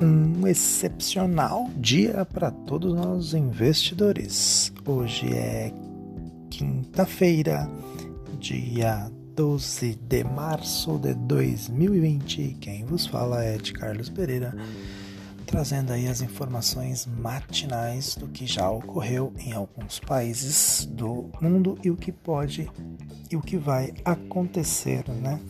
um excepcional dia para todos nós investidores. Hoje é quinta-feira, dia 12 de março de 2020. Quem vos fala é de Carlos Pereira, trazendo aí as informações matinais do que já ocorreu em alguns países do mundo e o que pode e o que vai acontecer, né?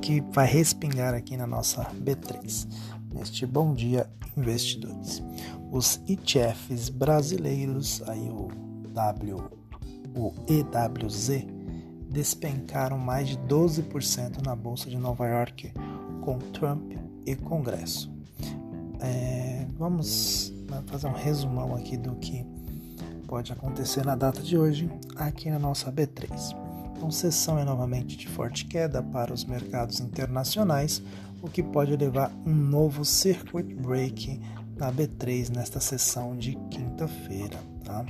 Que vai respingar aqui na nossa B3 neste Bom Dia Investidores. Os ETFs brasileiros, aí o W, o EWZ, despencaram mais de 12% na Bolsa de Nova York com Trump e Congresso. É, vamos né, fazer um resumão aqui do que pode acontecer na data de hoje aqui na nossa B3. Então, sessão é novamente de forte queda para os mercados internacionais, o que pode levar um novo circuit break na B3 nesta sessão de quinta-feira. Tá?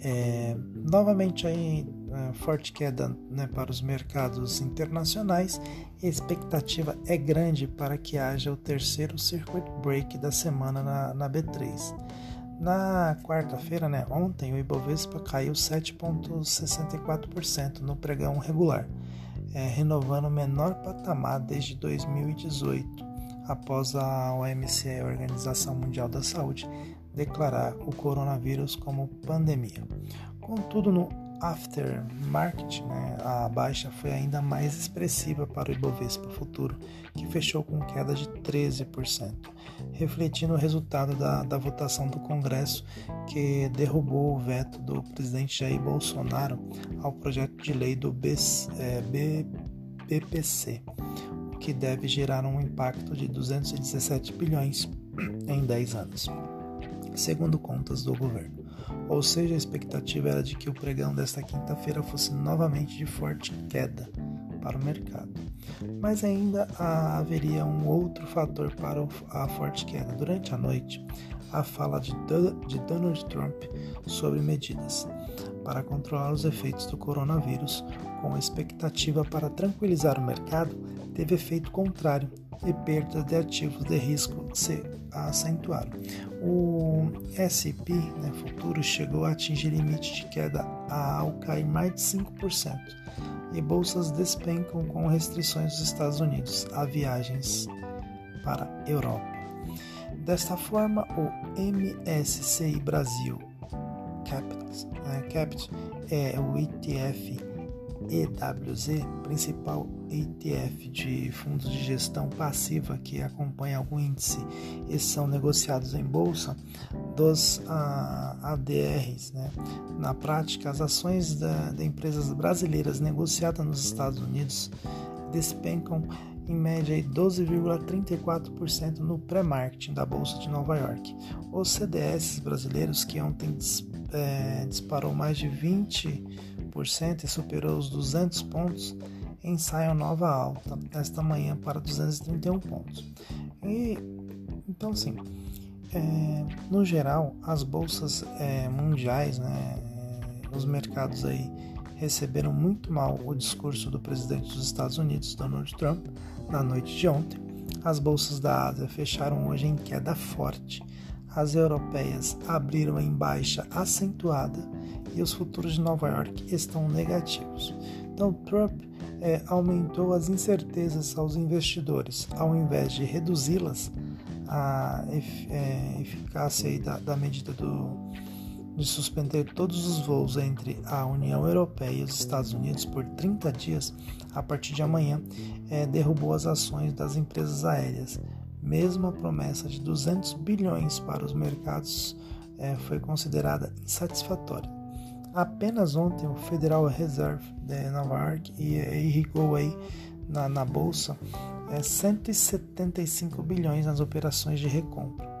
É, novamente aí é, forte queda né, para os mercados internacionais a expectativa é grande para que haja o terceiro circuit break da semana na, na B3. Na quarta-feira, né, ontem, o Ibovespa caiu 7,64% no pregão regular é, renovando o menor patamar desde 2018, após a OMC, a Organização Mundial da Saúde, declarar o coronavírus como pandemia. Contudo, no aftermarket, né, a baixa foi ainda mais expressiva para o Ibovespa Futuro, que fechou com queda de 13%, refletindo o resultado da, da votação do Congresso que derrubou o veto do presidente Jair Bolsonaro ao projeto de lei do é, BPC, o que deve gerar um impacto de 217 bilhões em 10 anos, segundo contas do governo ou seja, a expectativa era de que o pregão desta quinta-feira fosse novamente de forte queda para o mercado. Mas ainda haveria um outro fator para a forte queda. Durante a noite, a fala de Donald Trump sobre medidas para controlar os efeitos do coronavírus, com expectativa para tranquilizar o mercado, teve efeito contrário e perdas de ativos de risco se acentuaram. O S&P né, futuro chegou a atingir limite de queda ao cair mais de 5% e bolsas despencam com restrições dos Estados Unidos a viagens para a Europa. Desta forma, o MSCI Brasil Capital, Capital é o ETF EWZ, principal ETF de fundos de gestão passiva que acompanha algum índice e são negociados em bolsa, dos ADRs. Né? Na prática, as ações da, de empresas brasileiras negociadas nos Estados Unidos despencam em média 12,34% no pré-marketing da Bolsa de Nova York. Os CDS brasileiros, que ontem é, disparou mais de 20% e superou os 200 pontos, ensaiam nova alta esta manhã para 231 pontos. E então, assim, é, no geral, as bolsas é, mundiais, né, os mercados aí receberam muito mal o discurso do presidente dos Estados Unidos, Donald Trump, na noite de ontem. As bolsas da Ásia fecharam hoje em queda forte as europeias abriram em baixa acentuada e os futuros de Nova York estão negativos. Então, Trump é, aumentou as incertezas aos investidores, ao invés de reduzi-las, a é, eficácia da, da, medida do, de suspender todos os voos entre a União Europeia e os Estados Unidos por 30 dias a partir de amanhã, é, derrubou as ações das empresas aéreas mesmo a promessa de 200 bilhões para os mercados é, foi considerada insatisfatória. Apenas ontem o Federal Reserve de Nova York irrigou aí na, na bolsa é, 175 bilhões nas operações de recompra.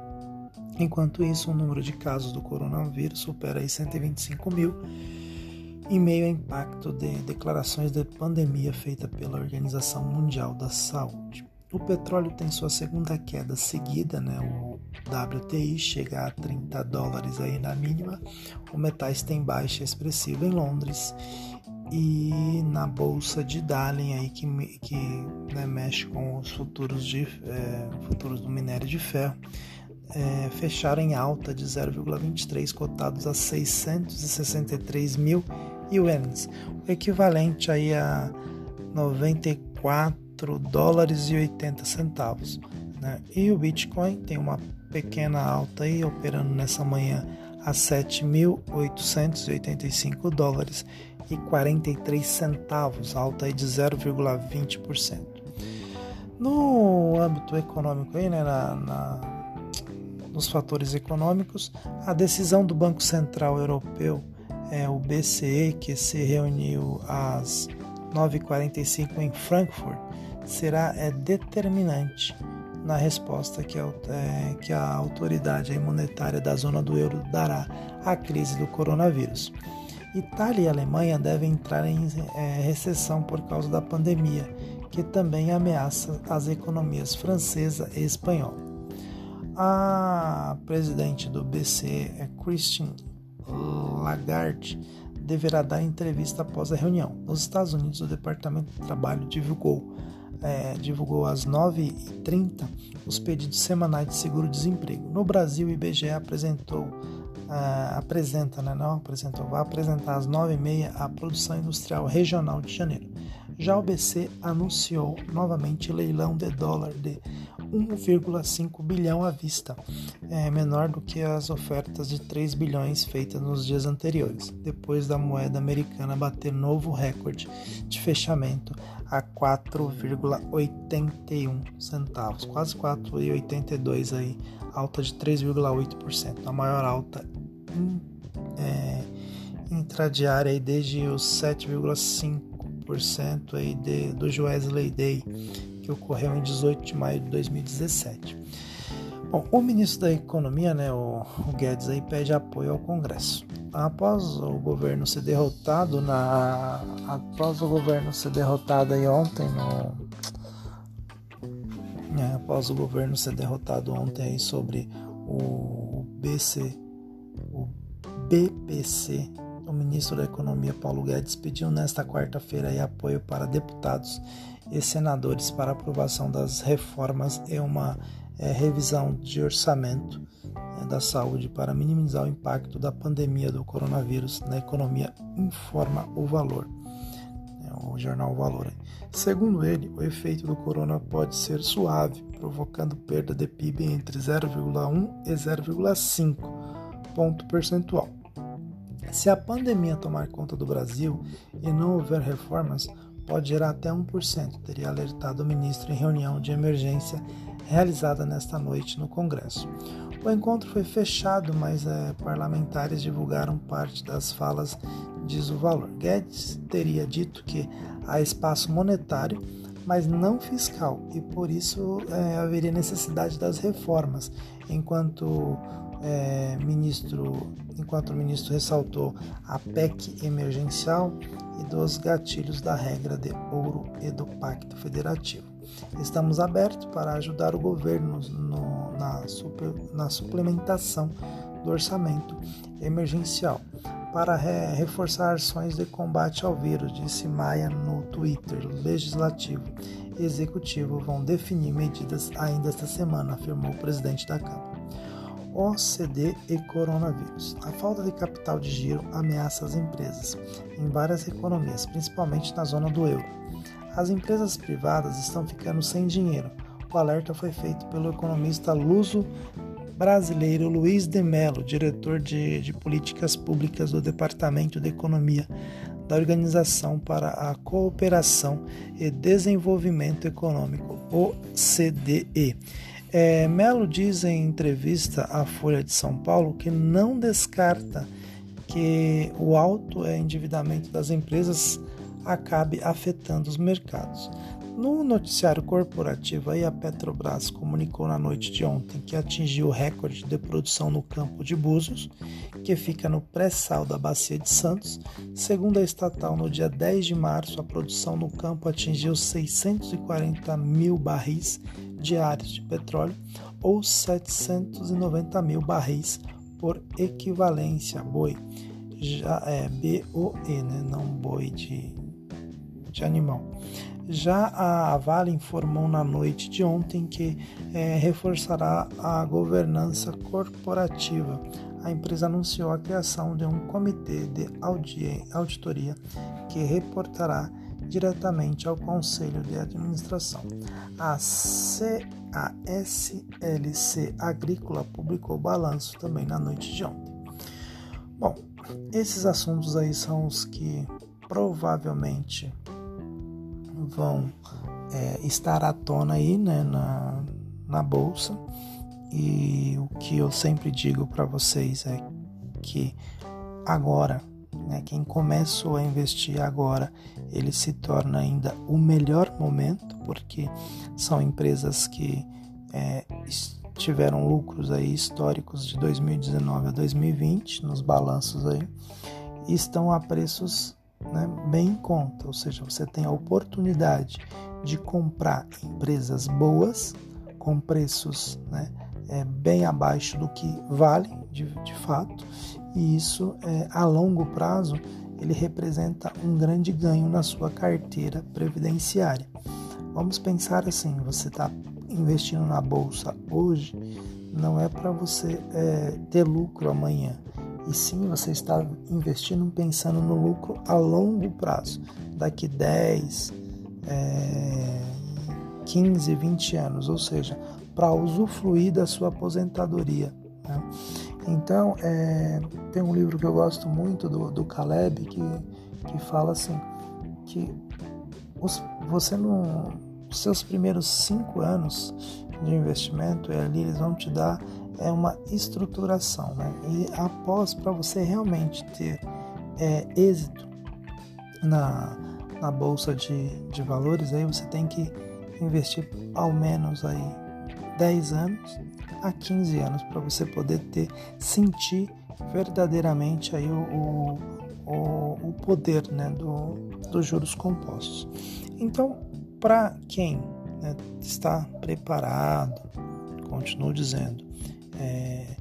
Enquanto isso, o número de casos do coronavírus supera aí 125 mil, em meio ao impacto de declarações de pandemia feita pela Organização Mundial da Saúde. O petróleo tem sua segunda queda seguida, né? o WTI chega a 30 dólares aí na mínima. O metais tem baixa expressiva em Londres e na bolsa de Dalian aí que, que né, mexe com os futuros, de, é, futuros do minério de ferro é, fecharam em alta de 0,23 cotados a 663 mil ienes, o equivalente aí a 94 dólares e 80 centavos. Né? E o Bitcoin tem uma pequena alta aí operando nessa manhã a 7.885 dólares e 43 centavos, alta aí de 0,20%. No âmbito econômico aí, né, na, na, nos fatores econômicos, a decisão do Banco Central Europeu, é, o BCE, que se reuniu às 9h45 em Frankfurt, será é, determinante na resposta que a, é, que a autoridade monetária da zona do euro dará à crise do coronavírus. Itália e Alemanha devem entrar em é, recessão por causa da pandemia, que também ameaça as economias francesa e espanhola. A presidente do BCE, é Christine Lagarde, deverá dar entrevista após a reunião. Nos Estados Unidos, o Departamento do Trabalho divulgou é, divulgou às 9h30 os pedidos semanais de seguro-desemprego. No Brasil, o IBGE apresentou, uh, apresenta, né, não apresentou, vai apresentar às 9h30 a produção industrial regional de janeiro. Já o BC anunciou novamente leilão de dólar de 1,5 bilhão à vista, é menor do que as ofertas de 3 bilhões feitas nos dias anteriores, depois da moeda americana bater novo recorde de fechamento a 4,81 centavos, quase 4,82 aí, alta de 3,8%, a maior alta é, intradiária desde os 7,5% aí de, do Wesley Day, que ocorreu em 18 de maio de 2017. Bom, o ministro da Economia, né, o, o Guedes, aí pede apoio ao Congresso após o governo ser derrotado na após o governo ser derrotado aí ontem no é, após o governo ser derrotado ontem aí sobre o BC o BPC ministro da Economia Paulo Guedes pediu nesta quarta-feira apoio para deputados e senadores para aprovação das reformas e uma é, revisão de orçamento né, da saúde para minimizar o impacto da pandemia do coronavírus na economia, informa o valor. É o jornal Valor. Segundo ele, o efeito do corona pode ser suave, provocando perda de PIB entre 0,1 e 0,5 ponto percentual. Se a pandemia tomar conta do Brasil e não houver reformas, pode gerar até 1%, teria alertado o ministro em reunião de emergência realizada nesta noite no Congresso. O encontro foi fechado, mas é, parlamentares divulgaram parte das falas, diz o valor. Guedes teria dito que há espaço monetário, mas não fiscal, e por isso é, haveria necessidade das reformas, enquanto é, ministro, enquanto o ministro ressaltou a PEC emergencial e dos gatilhos da regra de ouro e do Pacto Federativo. Estamos abertos para ajudar o governo no, na, super, na suplementação do orçamento emergencial para re, reforçar ações de combate ao vírus, disse Maia no Twitter. Legislativo e Executivo vão definir medidas ainda esta semana, afirmou o presidente da Câmara. OCD e coronavírus. A falta de capital de giro ameaça as empresas em várias economias, principalmente na zona do euro. As empresas privadas estão ficando sem dinheiro. O alerta foi feito pelo economista luso brasileiro Luiz de Mello, diretor de, de Políticas Públicas do Departamento de Economia da Organização para a Cooperação e Desenvolvimento Econômico, OCDE. É, Melo diz em entrevista à Folha de São Paulo que não descarta que o alto endividamento das empresas acabe afetando os mercados. No noticiário corporativo, a Petrobras comunicou na noite de ontem que atingiu o recorde de produção no campo de Búzios, que fica no pré-sal da Bacia de Santos. Segundo a estatal, no dia 10 de março, a produção no campo atingiu 640 mil barris diários de petróleo, ou 790 mil barris por equivalência boi já é B-O-E, né? não boi de, de animal. Já a Vale informou na noite de ontem que é, reforçará a governança corporativa. A empresa anunciou a criação de um comitê de auditoria que reportará diretamente ao Conselho de Administração. A, C, a SLC Agrícola publicou balanço também na noite de ontem. Bom, esses assuntos aí são os que provavelmente vão é, estar à tona aí né, na, na bolsa. E o que eu sempre digo para vocês é que agora, né, quem começou a investir agora, ele se torna ainda o melhor momento, porque são empresas que é, tiveram lucros aí históricos de 2019 a 2020 nos balanços aí e estão a preços né, bem em conta, ou seja, você tem a oportunidade de comprar empresas boas com preços né, é, bem abaixo do que vale de, de fato, e isso é, a longo prazo ele representa um grande ganho na sua carteira previdenciária. Vamos pensar assim: você está investindo na bolsa hoje, não é para você é, ter lucro amanhã, e sim você está investindo pensando no lucro a longo prazo, daqui 10, é, 15, 20 anos, ou seja, para usufruir da sua aposentadoria. Né? Então, é, tem um livro que eu gosto muito do, do Caleb que, que fala assim, que os, você não, os seus primeiros cinco anos de investimento, é ali eles vão te dar é uma estruturação, né? E após, para você realmente ter é, êxito na, na bolsa de, de valores, aí você tem que investir ao menos aí 10 anos a 15 anos para você poder ter sentir verdadeiramente aí o, o, o poder né, do, dos juros compostos. Então, para quem né, está preparado, continuo dizendo, é,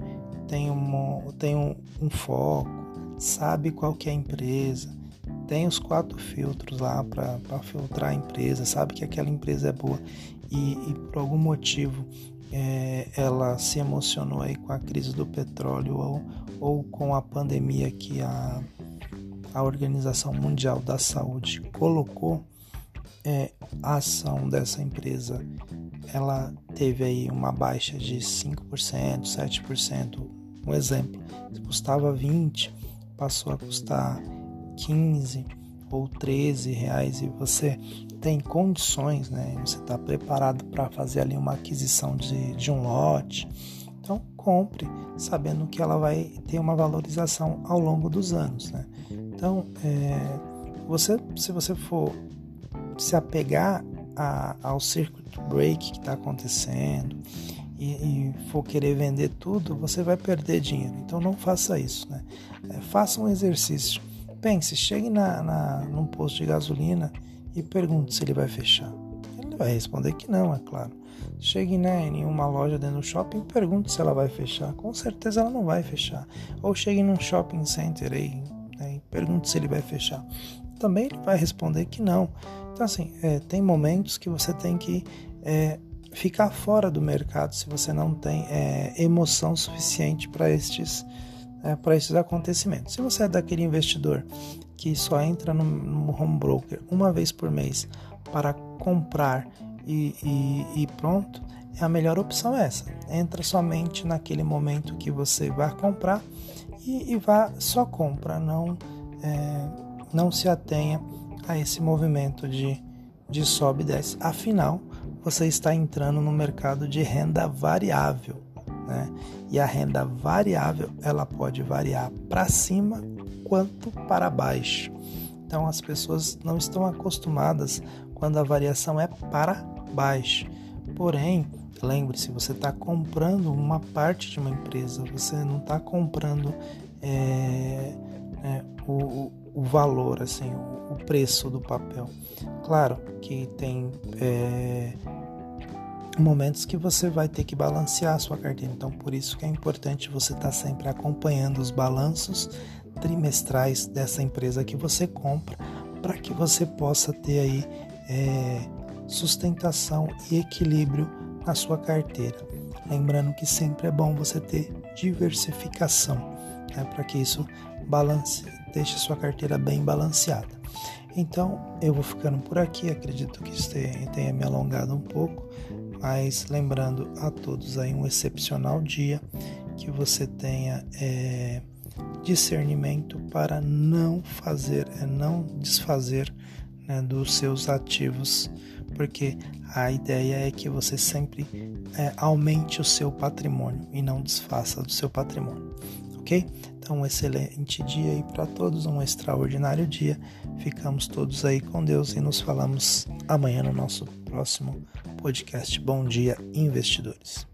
tem, um, tem um, um, foco, sabe qual que é a empresa, tem os quatro filtros lá para filtrar a empresa, sabe que aquela empresa é boa. E, e por algum motivo é, ela se emocionou aí com a crise do petróleo ou, ou com a pandemia que a, a Organização Mundial da Saúde colocou, é, a ação dessa empresa ela teve aí uma baixa de 5%, 7%. Um exemplo, se custava 20, passou a custar 15 ou 13 reais e você tem condições, né? Você está preparado para fazer ali uma aquisição de, de um lote. Então compre, sabendo que ela vai ter uma valorização ao longo dos anos, né? Então, é, você, se você for se apegar a, ao circuit break que está acontecendo e, e, for querer vender tudo, você vai perder dinheiro. Então não faça isso. Né? É, faça um exercício. Pense, chegue na, na, num posto de gasolina e pergunte se ele vai fechar. Ele vai responder que não, é claro. Chegue né, em uma loja dentro do shopping e pergunte se ela vai fechar. Com certeza ela não vai fechar. Ou chegue num shopping center aí, né, e pergunte se ele vai fechar. Também ele vai responder que não. Então, assim, é, tem momentos que você tem que é, ficar fora do mercado se você não tem é, emoção suficiente para estes, é, para estes acontecimentos. Se você é daquele investidor que só entra no, no home broker uma vez por mês para comprar e, e, e pronto, a melhor opção é essa. Entra somente naquele momento que você vai comprar e, e vá só compra, não, é, não se atenha a esse movimento de, de sobe e desce. Afinal, você está entrando no mercado de renda variável. Né? E a renda variável ela pode variar para cima quanto para baixo. Então as pessoas não estão acostumadas quando a variação é para baixo. Porém, lembre-se, você está comprando uma parte de uma empresa, você não está comprando é, é, o, o valor, assim, o, preço do papel. Claro que tem é, momentos que você vai ter que balancear a sua carteira, então por isso que é importante você estar tá sempre acompanhando os balanços trimestrais dessa empresa que você compra para que você possa ter aí é, sustentação e equilíbrio na sua carteira. Lembrando que sempre é bom você ter diversificação, né, para que isso balance, deixe sua carteira bem balanceada. Então eu vou ficando por aqui, acredito que tenha me alongado um pouco, mas lembrando a todos aí um excepcional dia, que você tenha é, discernimento para não fazer, é, não desfazer né, dos seus ativos, porque a ideia é que você sempre é, aumente o seu patrimônio e não desfaça do seu patrimônio, ok? Então, um excelente dia aí para todos, um extraordinário dia. Ficamos todos aí com Deus e nos falamos amanhã no nosso próximo podcast. Bom dia, investidores.